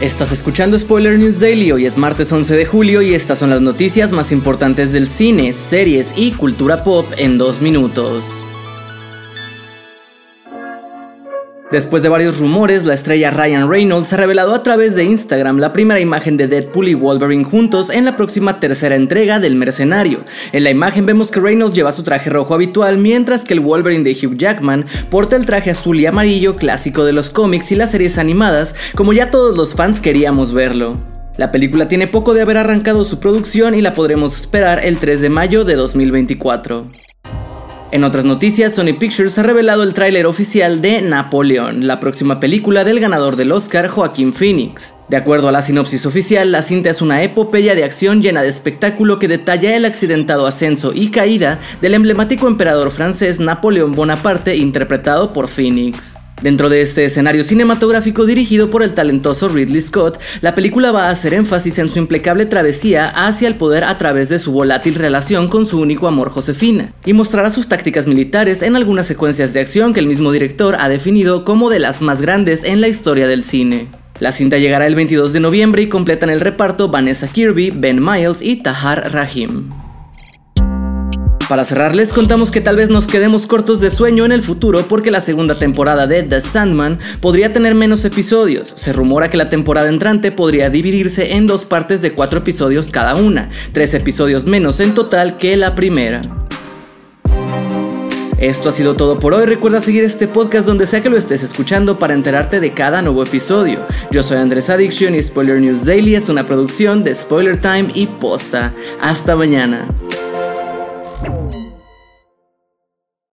Estás escuchando Spoiler News Daily, hoy es martes 11 de julio y estas son las noticias más importantes del cine, series y cultura pop en dos minutos. Después de varios rumores, la estrella Ryan Reynolds ha revelado a través de Instagram la primera imagen de Deadpool y Wolverine juntos en la próxima tercera entrega del Mercenario. En la imagen vemos que Reynolds lleva su traje rojo habitual, mientras que el Wolverine de Hugh Jackman porta el traje azul y amarillo clásico de los cómics y las series animadas, como ya todos los fans queríamos verlo. La película tiene poco de haber arrancado su producción y la podremos esperar el 3 de mayo de 2024. En otras noticias, Sony Pictures ha revelado el tráiler oficial de Napoleón, la próxima película del ganador del Oscar Joaquín Phoenix. De acuerdo a la sinopsis oficial, la cinta es una epopeya de acción llena de espectáculo que detalla el accidentado ascenso y caída del emblemático emperador francés Napoleón Bonaparte interpretado por Phoenix. Dentro de este escenario cinematográfico dirigido por el talentoso Ridley Scott, la película va a hacer énfasis en su impecable travesía hacia el poder a través de su volátil relación con su único amor Josefina, y mostrará sus tácticas militares en algunas secuencias de acción que el mismo director ha definido como de las más grandes en la historia del cine. La cinta llegará el 22 de noviembre y completan el reparto Vanessa Kirby, Ben Miles y Tahar Rahim. Para cerrar, les contamos que tal vez nos quedemos cortos de sueño en el futuro porque la segunda temporada de The Sandman podría tener menos episodios. Se rumora que la temporada entrante podría dividirse en dos partes de cuatro episodios cada una, tres episodios menos en total que la primera. Esto ha sido todo por hoy. Recuerda seguir este podcast donde sea que lo estés escuchando para enterarte de cada nuevo episodio. Yo soy Andrés Addiction y Spoiler News Daily es una producción de Spoiler Time y Posta. Hasta mañana.